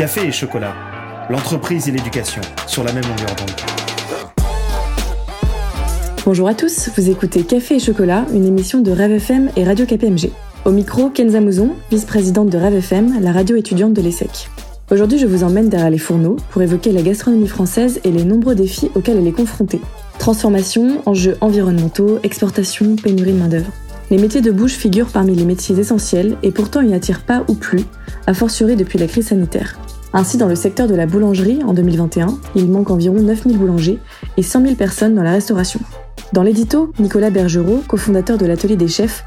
Café et chocolat, l'entreprise et l'éducation sur la même longueur d'onde. Bonjour à tous, vous écoutez Café et chocolat, une émission de Rêve FM et Radio KPMG. Au micro, Kenza Mouzon, vice-présidente de Rêve FM, la radio étudiante de l'ESSEC. Aujourd'hui, je vous emmène derrière les fourneaux pour évoquer la gastronomie française et les nombreux défis auxquels elle est confrontée. Transformation, enjeux environnementaux, exportation, pénurie de main-d'œuvre. Les métiers de bouche figurent parmi les métiers essentiels et pourtant ils n'attirent pas ou plus, a fortiori depuis la crise sanitaire. Ainsi, dans le secteur de la boulangerie, en 2021, il manque environ 9000 boulangers et 100 000 personnes dans la restauration. Dans l'édito, Nicolas Bergerot, cofondateur de l'Atelier des chefs,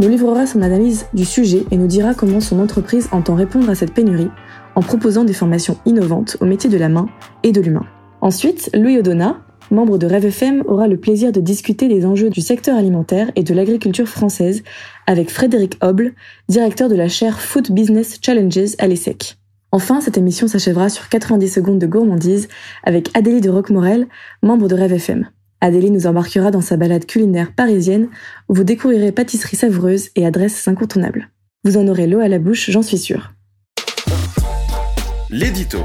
nous livrera son analyse du sujet et nous dira comment son entreprise entend répondre à cette pénurie en proposant des formations innovantes au métier de la main et de l'humain. Ensuite, Louis Odona, membre de Rêve aura le plaisir de discuter des enjeux du secteur alimentaire et de l'agriculture française avec Frédéric Hoble, directeur de la chaire Food Business Challenges à l'ESSEC. Enfin, cette émission s'achèvera sur 90 secondes de gourmandise avec Adélie de Roquemorel, membre de Rêve FM. Adélie nous embarquera dans sa balade culinaire parisienne où vous découvrirez pâtisseries savoureuses et adresses incontournables. Vous en aurez l'eau à la bouche, j'en suis sûre. L'édito.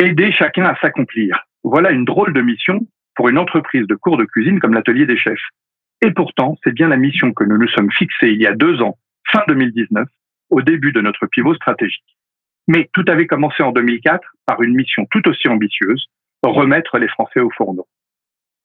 Aider chacun à s'accomplir. Voilà une drôle de mission pour une entreprise de cours de cuisine comme l'atelier des chefs. Et pourtant, c'est bien la mission que nous nous sommes fixée il y a deux ans, fin 2019, au début de notre pivot stratégique. Mais tout avait commencé en 2004 par une mission tout aussi ambitieuse, remettre les Français au fourneau.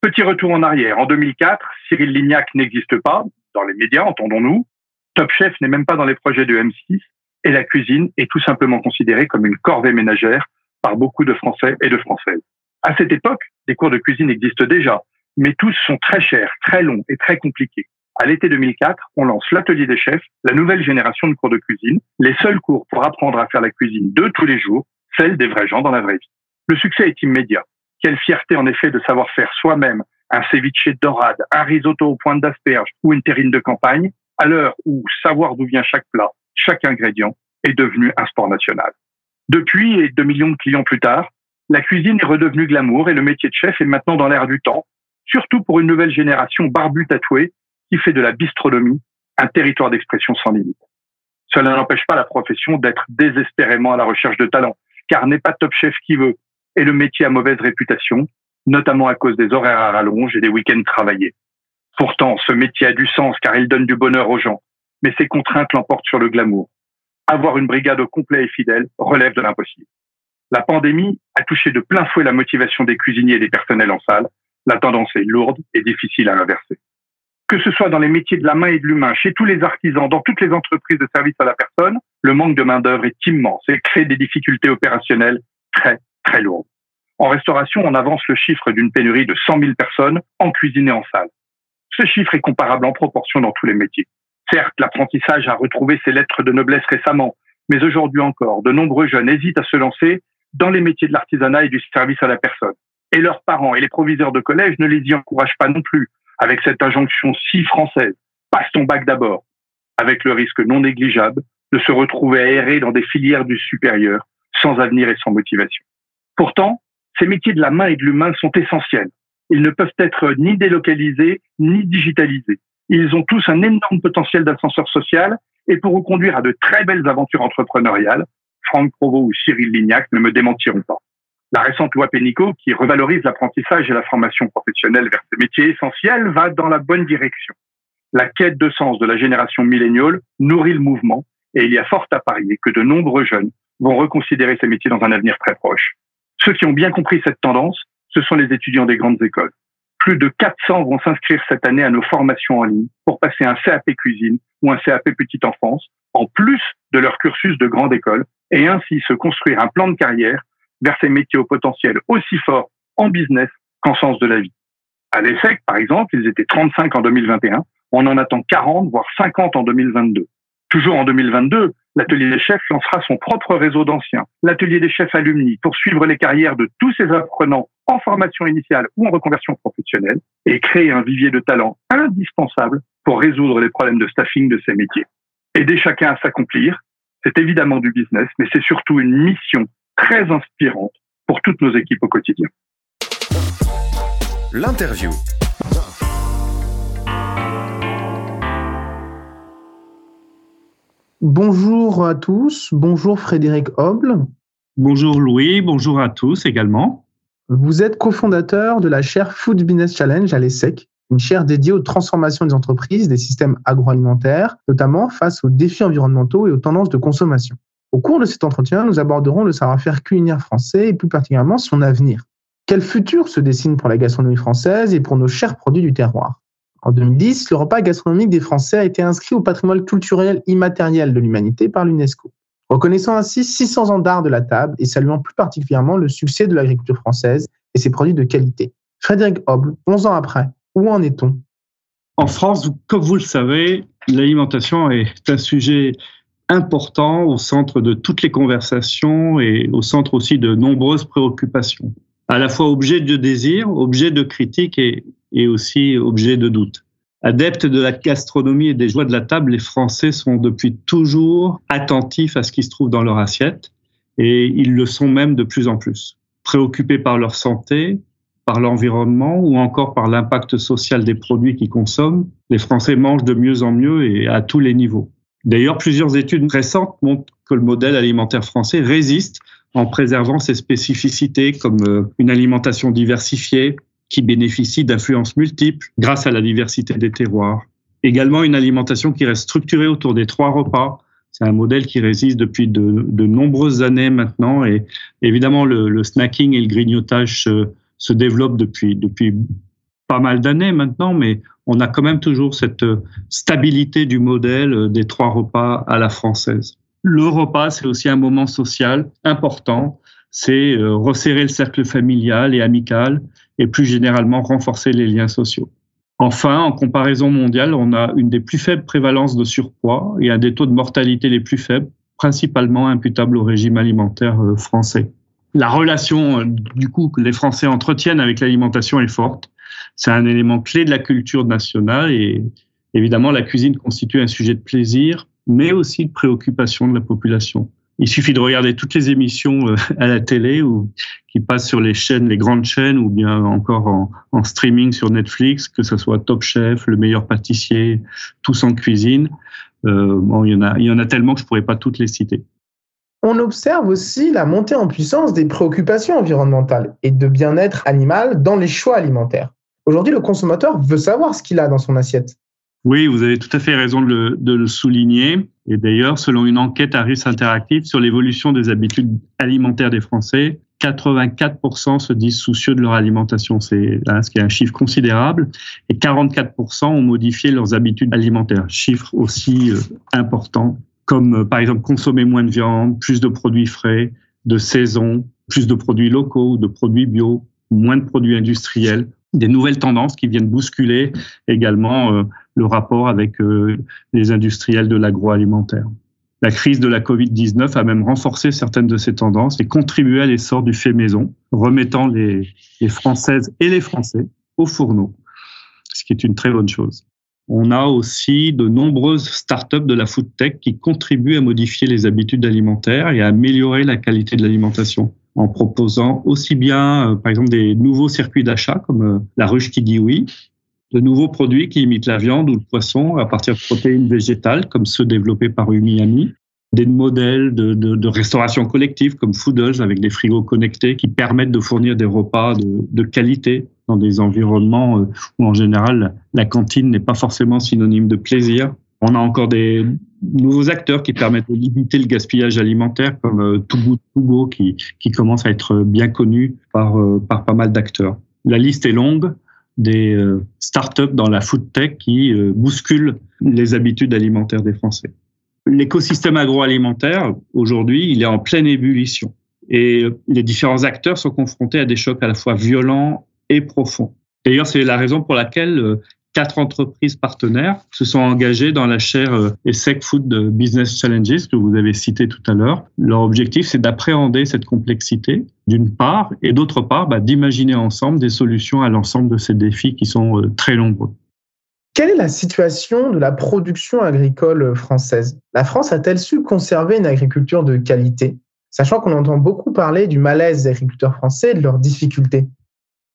Petit retour en arrière. En 2004, Cyril Lignac n'existe pas, dans les médias, entendons-nous. Top Chef n'est même pas dans les projets de M6. Et la cuisine est tout simplement considérée comme une corvée ménagère par beaucoup de Français et de Françaises. À cette époque, des cours de cuisine existent déjà, mais tous sont très chers, très longs et très compliqués. À l'été 2004, on lance l'atelier des chefs, la nouvelle génération de cours de cuisine, les seuls cours pour apprendre à faire la cuisine de tous les jours, celle des vrais gens dans la vraie vie. Le succès est immédiat. Quelle fierté en effet de savoir faire soi-même un ceviche dorade, un risotto aux pointe d'asperge ou une terrine de campagne, à l'heure où savoir d'où vient chaque plat, chaque ingrédient est devenu un sport national. Depuis, et deux millions de clients plus tard, la cuisine est redevenue glamour et le métier de chef est maintenant dans l'air du temps, surtout pour une nouvelle génération barbue tatouée qui fait de la bistronomie un territoire d'expression sans limite. Cela n'empêche pas la profession d'être désespérément à la recherche de talent, car n'est pas top chef qui veut, et le métier a mauvaise réputation, notamment à cause des horaires à rallonge et des week-ends travaillés. Pourtant, ce métier a du sens car il donne du bonheur aux gens, mais ses contraintes l'emportent sur le glamour. Avoir une brigade au complet et fidèle relève de l'impossible. La pandémie a touché de plein fouet la motivation des cuisiniers et des personnels en salle. La tendance est lourde et difficile à inverser. Que ce soit dans les métiers de la main et de l'humain, chez tous les artisans, dans toutes les entreprises de service à la personne, le manque de main-d'œuvre est immense et crée des difficultés opérationnelles très, très lourdes. En restauration, on avance le chiffre d'une pénurie de 100 000 personnes en cuisine et en salle. Ce chiffre est comparable en proportion dans tous les métiers. Certes, l'apprentissage a retrouvé ses lettres de noblesse récemment, mais aujourd'hui encore, de nombreux jeunes hésitent à se lancer dans les métiers de l'artisanat et du service à la personne. Et leurs parents et les proviseurs de collège ne les y encouragent pas non plus, avec cette injonction si française. Passe ton bac d'abord, avec le risque non négligeable de se retrouver errer dans des filières du supérieur, sans avenir et sans motivation. Pourtant, ces métiers de la main et de l'humain sont essentiels. Ils ne peuvent être ni délocalisés, ni digitalisés. Ils ont tous un énorme potentiel d'ascenseur social et pour reconduire à de très belles aventures entrepreneuriales, Franck Provost ou Cyril Lignac ne me démentiront pas. La récente loi Pénicaud, qui revalorise l'apprentissage et la formation professionnelle vers ces métiers essentiels, va dans la bonne direction. La quête de sens de la génération milléniale nourrit le mouvement et il y a fort à parier que de nombreux jeunes vont reconsidérer ces métiers dans un avenir très proche. Ceux qui ont bien compris cette tendance, ce sont les étudiants des grandes écoles. Plus de 400 vont s'inscrire cette année à nos formations en ligne pour passer un CAP cuisine ou un CAP petite enfance, en plus de leur cursus de grande école, et ainsi se construire un plan de carrière vers ces métiers au potentiel aussi fort en business qu'en sens de la vie. À l'ESSEC, par exemple, ils étaient 35 en 2021, on en attend 40, voire 50 en 2022. Toujours en 2022, l'atelier des chefs lancera son propre réseau d'anciens, l'atelier des chefs alumni, pour suivre les carrières de tous ces apprenants en formation initiale ou en reconversion professionnelle et créer un vivier de talents indispensable pour résoudre les problèmes de staffing de ces métiers. Aider chacun à s'accomplir, c'est évidemment du business, mais c'est surtout une mission très inspirante pour toutes nos équipes au quotidien. L'interview. Bonjour à tous, bonjour Frédéric Hoble. Bonjour Louis, bonjour à tous également. Vous êtes cofondateur de la chaire Food Business Challenge à l'ESSEC, une chaire dédiée aux transformations des entreprises, des systèmes agroalimentaires, notamment face aux défis environnementaux et aux tendances de consommation. Au cours de cet entretien, nous aborderons le savoir-faire culinaire français et plus particulièrement son avenir. Quel futur se dessine pour la gastronomie française et pour nos chers produits du terroir? En 2010, le repas gastronomique des Français a été inscrit au patrimoine culturel immatériel de l'humanité par l'UNESCO reconnaissant ainsi 600 ans d'art de la table et saluant plus particulièrement le succès de l'agriculture française et ses produits de qualité. Frédéric Hoble, 11 ans après, où en est-on? En France, comme vous le savez, l'alimentation est un sujet important au centre de toutes les conversations et au centre aussi de nombreuses préoccupations, à la fois objet de désir, objet de critique et, aussi objet de doute. Adeptes de la gastronomie et des joies de la table, les Français sont depuis toujours attentifs à ce qui se trouve dans leur assiette et ils le sont même de plus en plus. Préoccupés par leur santé, par l'environnement ou encore par l'impact social des produits qu'ils consomment, les Français mangent de mieux en mieux et à tous les niveaux. D'ailleurs, plusieurs études récentes montrent que le modèle alimentaire français résiste en préservant ses spécificités comme euh, une alimentation diversifiée, qui bénéficie d'influences multiples grâce à la diversité des terroirs. Également une alimentation qui reste structurée autour des trois repas. C'est un modèle qui résiste depuis de, nombreuses années maintenant et évidemment le, snacking et le grignotage se, se développent depuis, depuis pas mal d'années maintenant, mais on a quand même toujours cette stabilité du modèle des trois repas à la française. Le repas, c'est aussi un moment social important. C'est euh, resserrer le cercle familial et amical et plus généralement renforcer les liens sociaux. Enfin, en comparaison mondiale, on a une des plus faibles prévalences de surpoids et un des taux de mortalité les plus faibles, principalement imputables au régime alimentaire euh, français. La relation, euh, du coup, que les Français entretiennent avec l'alimentation est forte. C'est un élément clé de la culture nationale et évidemment, la cuisine constitue un sujet de plaisir, mais aussi de préoccupation de la population. Il suffit de regarder toutes les émissions euh, à la télé ou qui passent sur les chaînes, les grandes chaînes, ou bien encore en, streaming sur Netflix, que ce soit Top Chef, Le meilleur pâtissier, Tous en cuisine. Euh, bon, il y en a, tellement que je pourrais pas toutes les citer. On observe aussi la montée en puissance des préoccupations environnementales et de bien-être animal dans les choix alimentaires. Aujourd'hui, le consommateur veut savoir ce qu'il a dans son assiette. Oui, vous avez tout à fait raison de le, souligner. Et d'ailleurs, selon une enquête à risque interactif sur l'évolution des habitudes alimentaires des Français, 84% se disent soucieux de leur alimentation, c'est ce qui est un chiffre considérable, et 44% ont modifié leurs habitudes alimentaires, chiffre aussi euh, important, comme euh, par exemple consommer moins de viande, plus de produits frais, de saison, plus de produits locaux, de produits bio, moins de produits industriels, des nouvelles tendances qui viennent bousculer également euh, le rapport avec euh, les industriels de l'agroalimentaire. La crise de la Covid-19 a même renforcé certaines de ces tendances et contribué à l'essor du fait maison, remettant les, les Françaises et les Français au fourneau, ce qui est une très bonne chose. On a aussi de nombreuses startups de la food tech qui contribuent à modifier les habitudes alimentaires et à améliorer la qualité de l'alimentation en proposant aussi bien, euh, par exemple, des nouveaux circuits d'achat comme euh, la ruche qui dit oui, de nouveaux produits qui imitent la viande ou le poisson à partir de protéines végétales, comme ceux développés par Umiami, des modèles de, restauration collective comme Foodles avec des frigos connectés qui permettent de fournir des repas de, de qualité dans des environnements euh, où en général la cantine n'est pas forcément synonyme de plaisir. On a encore des nouveaux acteurs qui permettent de limiter le gaspillage alimentaire comme euh, qui, commence à être bien connu par, euh, par pas mal d'acteurs. La liste est longue, des euh, startups dans la food tech qui euh, bousculent les habitudes alimentaires des Français. L'écosystème agroalimentaire, aujourd'hui, il est en pleine ébullition. Et les différents acteurs sont confrontés à des chocs à la fois violents et profonds. D'ailleurs, c'est la raison pour laquelle quatre entreprises partenaires se sont engagées dans la chaire euh, ESSEC Food Business Challenges que vous avez cité tout à l'heure. Leur objectif, c'est d'appréhender cette complexité, d'une part, et d'autre part, bah, d'imaginer ensemble des solutions à l'ensemble de ces défis qui sont euh, très nombreux. Quelle est la situation de la production agricole française? La France a-t-elle su conserver une agriculture de qualité, sachant qu'on entend beaucoup parler du malaise des agriculteurs français et de leurs difficultés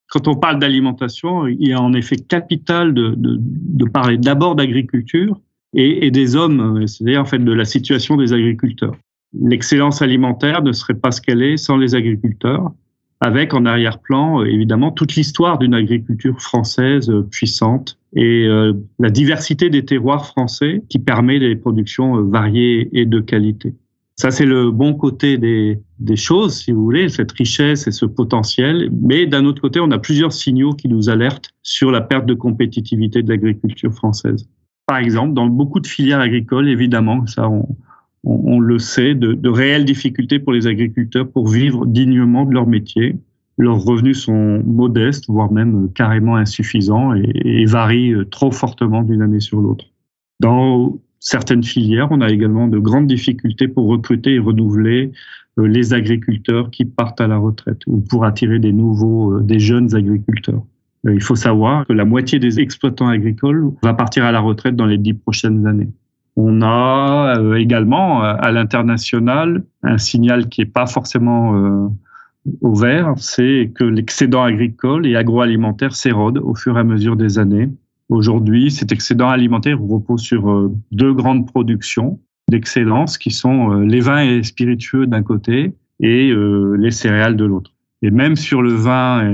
quand on parle d'alimentation, il est en effet capital de, parler d'abord d'agriculture et, des hommes, c'est-à-dire en fait de la situation des agriculteurs. L'excellence alimentaire ne serait pas ce qu'elle est sans les agriculteurs, avec en arrière-plan évidemment toute l'histoire d'une agriculture française puissante et euh, la diversité des terroirs français qui permet des productions variées et de qualité. Ça, c'est le bon côté des, choses, si vous voulez, cette richesse et ce potentiel. Mais d'un autre côté, on a plusieurs signaux qui nous alertent sur la perte de compétitivité de l'agriculture française. Par exemple, dans beaucoup de filières agricoles, évidemment, ça, on, le sait, de, réelles difficultés pour les agriculteurs pour vivre dignement de leur métier. Leurs revenus sont modestes, voire même carrément insuffisants et, varient trop fortement d'une année sur l'autre. Certaines filières. On a également de grandes difficultés pour recruter et renouveler euh, les agriculteurs qui partent à la retraite ou pour attirer des nouveaux, euh, des jeunes agriculteurs. Euh, il faut savoir que la moitié des exploitants agricoles va partir à la retraite dans les dix prochaines années. On a également à l'international un signal qui n'est pas forcément au vert, c'est que l'excédent agricole et agroalimentaire s'érode au fur et à mesure des années. Aujourd'hui, cet excédent alimentaire repose sur euh, deux grandes productions d'excellence qui sont euh, les vins et spiritueux d'un côté et euh, les céréales de l'autre. Et même sur le vin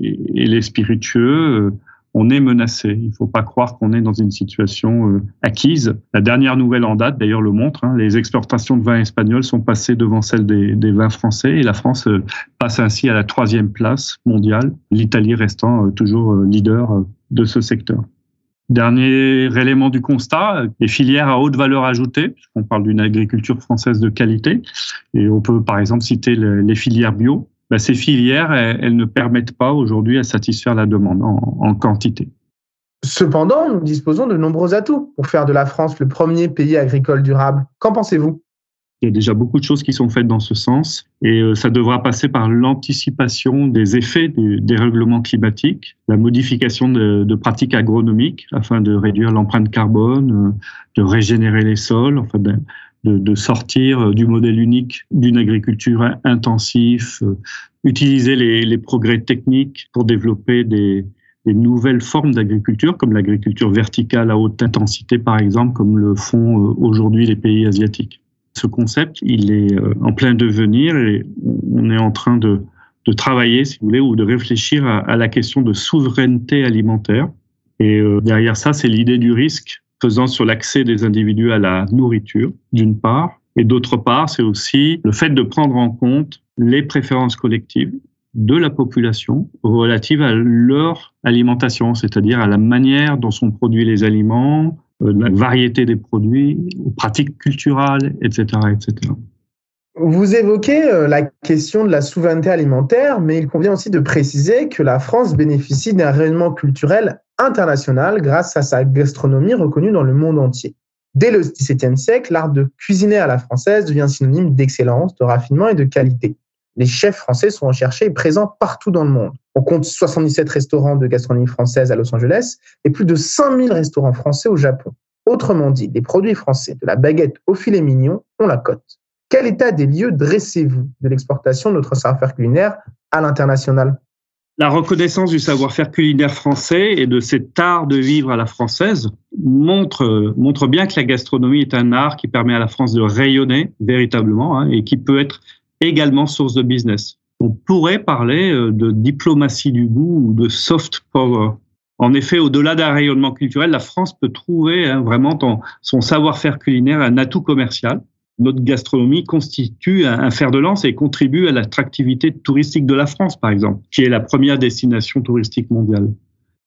et, les spiritueux, on est menacé. Il ne faut pas croire qu'on est dans une situation acquise. La dernière nouvelle en date, d'ailleurs, le montre. Hein, les exportations de vins espagnols sont passées devant celles des vins français et la France passe ainsi à la troisième place mondiale, l'Italie restant toujours leader de ce secteur. Dernier élément du constat, les filières à haute valeur ajoutée, puisqu'on parle d'une agriculture française de qualité, et on peut par exemple citer les filières bio. Ben, ces filières, elles, ne permettent pas aujourd'hui à satisfaire la demande en quantité. Cependant, nous disposons de nombreux atouts pour faire de la France le premier pays agricole durable. Qu'en pensez-vous? Il y a déjà beaucoup de choses qui sont faites dans ce sens et euh, ça devra passer par l'anticipation des effets des dérèglements climatiques, la modification de, pratiques agronomiques afin de réduire l'empreinte carbone, euh, de régénérer les sols, enfin de, sortir euh, du modèle unique d'une agriculture intensive, utiliser les, progrès techniques pour développer des nouvelles formes d'agriculture, comme l'agriculture verticale à haute intensité, par exemple, comme le font aujourd'hui les pays asiatiques. Ce concept, il est euh, en plein devenir et on est en train de, travailler, si vous voulez, ou de réfléchir à, la question de souveraineté alimentaire. Et euh, derrière ça, c'est l'idée du risque faisant sur l'accès des individus à la nourriture, d'une part, et d'autre part, c'est aussi le fait de prendre en compte les préférences collectives de la population relatives à leur alimentation, c'est-à-dire à la manière dont sont produits les aliments, la variété des produits, pratiques culturelles, etc., etc. Vous évoquez euh, la question de la souveraineté alimentaire, mais il convient aussi de préciser que la France bénéficie d'un rayonnement culturel international grâce à sa gastronomie reconnue dans le monde entier. Dès le XVIIe siècle, l'art de cuisiner à la française devient synonyme d'excellence, de raffinement et de qualité. Les chefs français sont recherchés et présents partout dans le monde. On compte 77 restaurants de gastronomie française à Los Angeles et plus de 5000 restaurants français au Japon. Autrement dit, les produits français, de la baguette au filet mignon, ont la cote. Quel état des lieux dressez-vous de l'exportation de notre savoir-faire culinaire à l'international? La reconnaissance du savoir-faire culinaire français et de cet art de vivre à la française montre, bien que la gastronomie est un art qui permet à la France de rayonner véritablement hein, et qui peut être également source de business. On pourrait parler euh, de diplomatie du goût ou de soft power. En effet, au-delà d'un rayonnement culturel, la France peut trouver hein, vraiment dans son savoir-faire culinaire un atout commercial. Notre gastronomie constitue un, fer de lance et contribue à l'attractivité touristique de la France, par exemple, qui est la première destination touristique mondiale.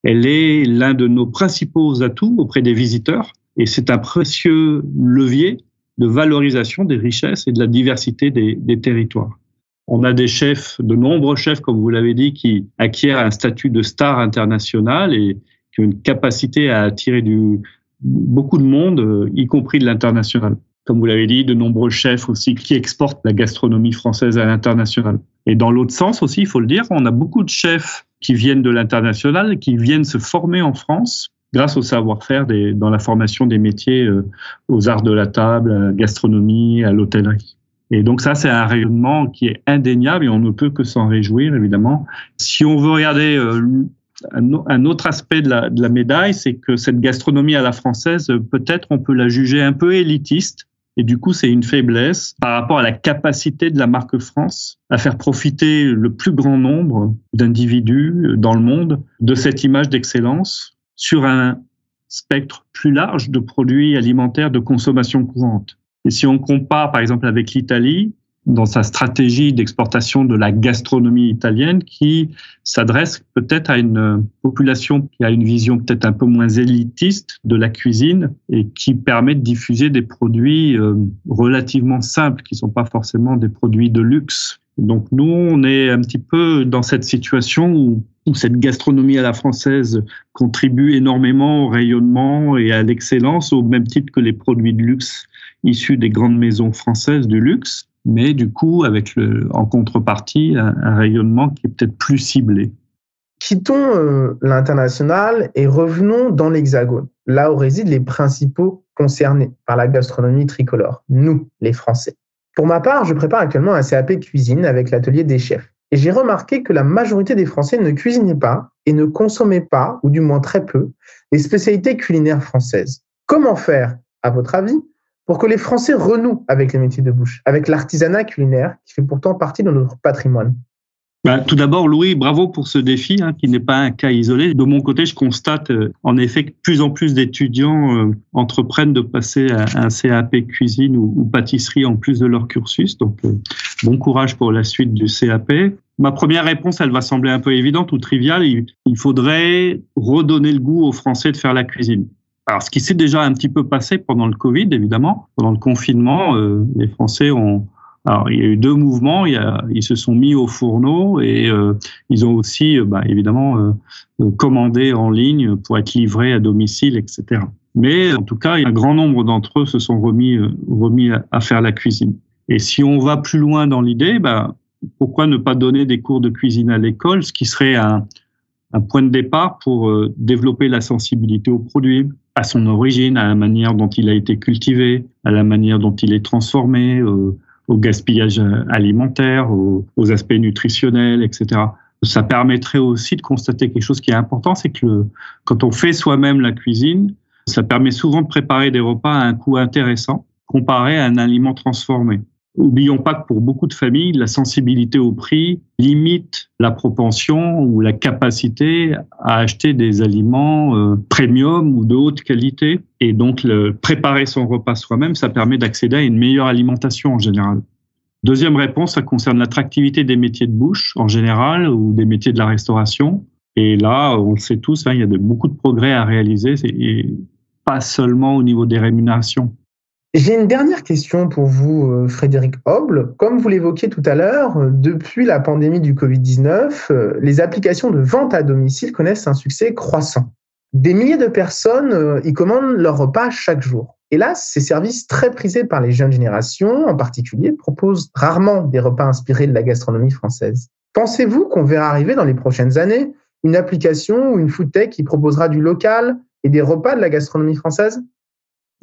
Elle est l'un de nos principaux atouts auprès des visiteurs et c'est un précieux levier de valorisation des richesses et de la diversité des, territoires. On a des chefs, de nombreux chefs, comme vous l'avez dit, qui acquièrent un statut de star international et qui ont une capacité à attirer du, beaucoup de monde, y compris de l'international. Comme vous l'avez dit, de nombreux chefs aussi qui exportent la gastronomie française à l'international. Et dans l'autre sens aussi, il faut le dire, on a beaucoup de chefs qui viennent de l'international, qui viennent se former en France grâce au savoir-faire dans la formation des métiers euh, aux arts de la table, à la gastronomie, à l'hôtellerie. Et donc ça, c'est un rayonnement qui est indéniable et on ne peut que s'en réjouir, évidemment. Si on veut regarder euh, un, autre aspect de la, de la médaille, c'est que cette gastronomie à la française, peut-être on peut la juger un peu élitiste. Et du coup, c'est une faiblesse par rapport à la capacité de la marque France à faire profiter le plus grand nombre d'individus dans le monde de cette image d'excellence sur un spectre plus large de produits alimentaires de consommation courante. Et si on compare par exemple avec l'Italie, dans sa stratégie d'exportation de la gastronomie italienne qui s'adresse peut-être à une population qui a une vision peut-être un peu moins élitiste de la cuisine et qui permet de diffuser des produits euh, relativement simples qui sont pas forcément des produits de luxe. Donc nous, on est un petit peu dans cette situation où cette gastronomie à la française contribue énormément au rayonnement et à l'excellence au même titre que les produits de luxe issus des grandes maisons françaises du luxe mais du coup avec en contrepartie un, rayonnement qui est peut-être plus ciblé. Quittons euh, l'international et revenons dans l'Hexagone, là où résident les principaux concernés par la gastronomie tricolore, nous, les Français. Pour ma part, je prépare actuellement un CAP cuisine avec l'atelier des chefs. Et j'ai remarqué que la majorité des Français ne cuisinaient pas et ne consommaient pas, ou du moins très peu, les spécialités culinaires françaises. Comment faire, à votre avis, pour que les Français renouent avec les métiers de bouche, avec l'artisanat culinaire qui fait pourtant partie de notre patrimoine? Bah, tout d'abord, Louis, bravo pour ce défi hein, qui n'est pas un cas isolé. De mon côté, je constate euh, en effet que plus en plus d'étudiants euh, entreprennent de passer un CAP cuisine ou, pâtisserie en plus de leur cursus. Donc, euh, bon courage pour la suite du CAP. Ma première réponse, elle va sembler un peu évidente ou triviale. il faudrait redonner le goût aux Français de faire la cuisine. Alors, ce qui s'est déjà un petit peu passé pendant le Covid, évidemment, pendant le confinement, les Français ont. Alors, il y a eu deux mouvements. Ils se sont mis au fourneau et euh, ils ont aussi, euh, bah, évidemment, euh, commandé en ligne pour être livrés à domicile, etc. Mais en tout cas, un grand nombre d'entre eux se sont remis, à, faire la cuisine. Et si on va plus loin dans l'idée, bah, pourquoi ne pas donner des cours de cuisine à l'école, ce qui serait un, point de départ pour développer la sensibilité aux produits, à son origine, à la manière dont il a été cultivé, à la manière dont il est transformé, au gaspillage alimentaire, aux, aspects nutritionnels, etc. Ça permettrait aussi de constater quelque chose qui est important, c'est que quand on fait soi-même la cuisine, ça permet souvent de préparer des repas à un coût intéressant comparé à un aliment transformé. Oublions pas que pour beaucoup de familles, la sensibilité au prix limite la propension ou la capacité à acheter des aliments euh, premium ou de haute qualité. Et donc, préparer son repas soi-même, ça permet d'accéder à une meilleure alimentation en général. Deuxième réponse, ça concerne l'attractivité des métiers de bouche en général ou des métiers de la restauration. Et là, on le sait tous, hein, il y a de, beaucoup de progrès à réaliser, et pas seulement au niveau des rémunérations. J'ai une dernière question pour vous, euh, Frédéric Hoble. Comme vous l'évoquiez tout à l'heure, euh, depuis la pandémie du Covid-19, euh, les applications de vente à domicile connaissent un succès croissant. Des milliers de personnes y commandent leur repas chaque jour. Hélas, ces services très prisés par les jeunes générations en particulier proposent rarement des repas inspirés de la gastronomie française. Pensez-vous qu'on verra arriver dans les prochaines années une application ou une food tech qui proposera du local et des repas de la gastronomie française?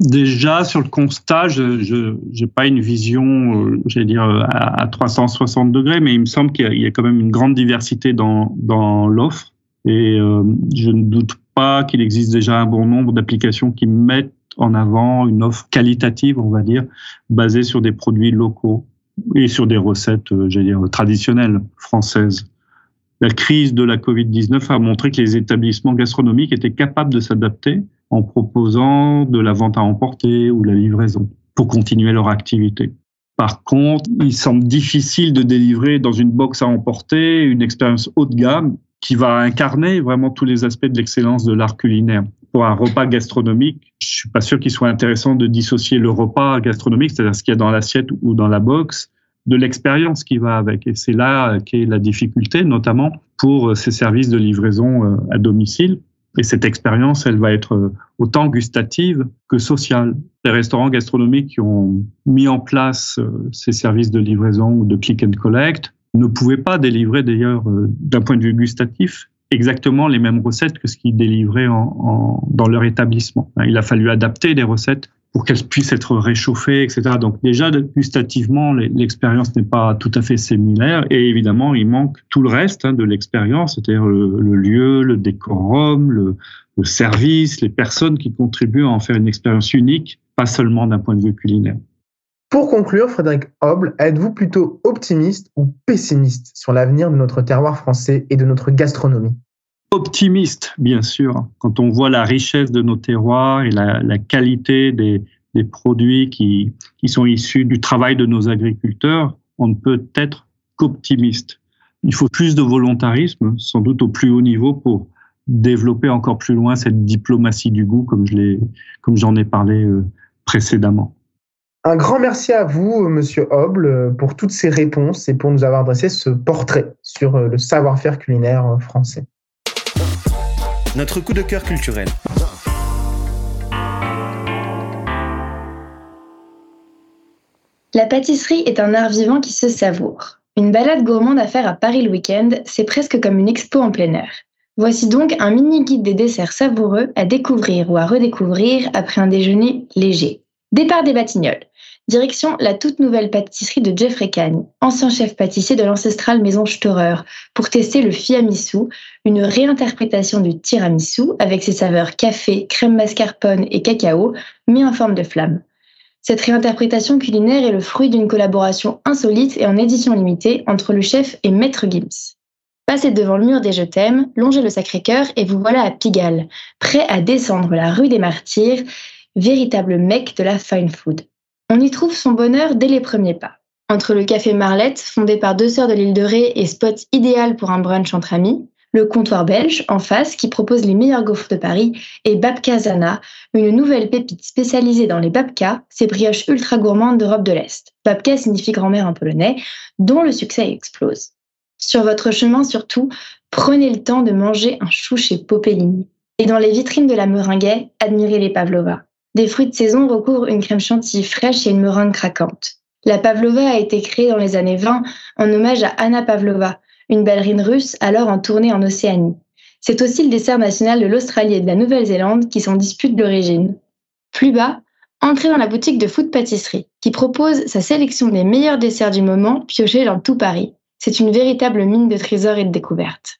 Déjà sur le constat, je n'ai pas une vision, euh, j'allais dire à, à, 360 degrés, mais il me semble qu'il y, y, a quand même une grande diversité dans, dans l'offre, et euh, je ne doute pas qu'il existe déjà un bon nombre d'applications qui mettent en avant une offre qualitative, on va dire, basée sur des produits locaux et sur des recettes, euh, j'allais dire traditionnelles françaises. La crise de la Covid-19 a montré que les établissements gastronomiques étaient capables de s'adapter en proposant de la vente à emporter ou la livraison pour continuer leur activité. Par contre, il semble difficile de délivrer dans une box à emporter une expérience haut de gamme qui va incarner vraiment tous les aspects de l'excellence de l'art culinaire. Pour un repas gastronomique, je suis pas sûr qu'il soit intéressant de dissocier le repas gastronomique, c'est-à-dire ce qu'il y a dans l'assiette ou dans la box, de l'expérience qui va avec. Et c'est là qu'est la difficulté, notamment pour ces services de livraison euh, à domicile, et cette expérience, elle va être euh, autant gustative que sociale. Les restaurants gastronomiques qui ont mis en place euh, ces services de livraison ou de click and collect ne pouvaient pas délivrer d'ailleurs euh, d'un point de vue gustatif exactement les mêmes recettes que ce qu'ils délivraient en, dans leur établissement. Il a fallu adapter des recettes pour qu'elle puisse être réchauffée, etc. Donc déjà, gustativement, l'expérience n'est pas tout à fait similaire. Et évidemment, il manque tout le reste hein, de l'expérience, c'est-à-dire le, lieu, décorum, le, le service, les personnes qui contribuent à en faire une expérience unique, pas seulement d'un point de vue culinaire. Pour conclure, Frédéric Hoble, êtes-vous plutôt optimiste ou pessimiste sur l'avenir de notre terroir français et de notre gastronomie? Optimiste, bien sûr, quand on voit la richesse de nos terroirs et la, qualité des, produits qui, sont issus du travail de nos agriculteurs, on ne peut être qu'optimiste. Il faut plus de volontarisme, sans doute au plus haut niveau, pour développer encore plus loin cette diplomatie du goût, comme je comme j'en ai parlé euh, précédemment. Un grand merci à vous, Monsieur Hoble, pour toutes ces réponses et pour nous avoir dressé ce portrait sur euh, le savoir-faire culinaire euh, français notre coup de cœur culturel. La pâtisserie est un art vivant qui se savoure. Une balade gourmande à faire à Paris le week-end, c'est presque comme une expo en plein air. Voici donc un mini guide des desserts savoureux à découvrir ou à redécouvrir après un déjeuner léger. Départ des Batignolles. Direction la toute nouvelle pâtisserie de Jeffrey Cagne, ancien chef pâtissier de l'ancestrale maison Storer, pour tester le fiamisou, une réinterprétation du tiramisu avec ses saveurs café, crème mascarpone et cacao, mis en forme de flamme. Cette réinterprétation culinaire est le fruit d'une collaboration insolite et en édition limitée entre le chef et Maître Gims. Passez devant le mur des Je t'aime, longez le Sacré-Cœur et vous voilà à Pigalle, prêt à descendre la rue des Martyrs, véritable mec de la fine food. On y trouve son bonheur dès les premiers pas. Entre le café Marlette, fondé par deux sœurs de l'île de Ré et spot idéal pour un brunch entre amis, le comptoir belge en face qui propose les meilleurs gaufres de Paris et Babka Zana, une nouvelle pépite spécialisée dans les babka, ces brioches ultra gourmandes d'Europe de l'Est. Babka signifie grand-mère en polonais, dont le succès explose. Sur votre chemin surtout, prenez le temps de manger un chou chez Popellini. Et dans les vitrines de la Meringuet, admirez les pavlova. Des fruits de saison recouvrent une crème chantilly fraîche et une meringue craquante. La pavlova a été créée dans les années 20 en hommage à Anna Pavlova, une ballerine russe alors en tournée en Océanie. C'est aussi le dessert national de l'Australie et de la Nouvelle-Zélande qui s'en disputent l'origine. Plus bas, entrez dans la boutique de Food Pâtisserie, qui propose sa sélection des meilleurs desserts du moment piochés dans tout Paris. C'est une véritable mine de trésors et de découvertes.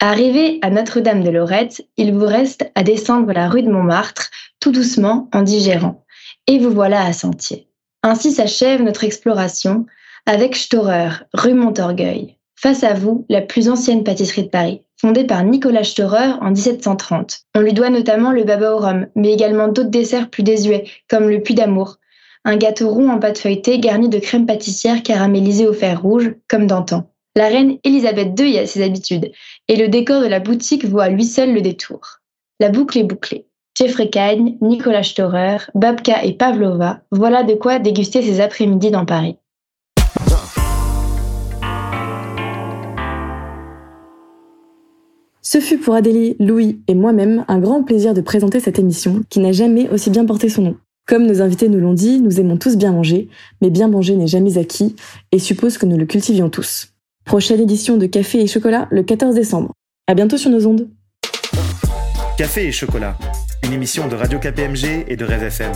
Arrivé à Notre-Dame de Lorette, il vous reste à descendre la rue de Montmartre, tout doucement en digérant. Et vous voilà à Sentier. Ainsi s'achève notre exploration avec Storer, rue Montorgueil. Face à vous, la plus ancienne pâtisserie de Paris, fondée par Nicolas Storer en 1730. On lui doit notamment le baba au rhum, mais également d'autres desserts plus désuets, comme le puits d'amour, un gâteau rond en pâte feuilletée garni de crème pâtissière caramélisée au fer rouge, comme d'antan. La reine Elisabeth II y a ses habitudes, et le décor de la boutique vaut à lui seul le détour. La boucle est bouclée. Jeffrey Cagne, Nicolas Storer, Babka et Pavlova, voilà de quoi déguster ces après-midi dans Paris. Ce fut pour Adélie, Louis et moi-même un grand plaisir de présenter cette émission qui n'a jamais aussi bien porté son nom. Comme nos invités nous l'ont dit, nous aimons tous bien manger, mais bien manger n'est jamais acquis et suppose que nous le cultivions tous. Prochaine édition de Café et Chocolat le 14 décembre. À bientôt sur nos ondes. Café et Chocolat, une émission de Radio KPMG et de Rêve FM.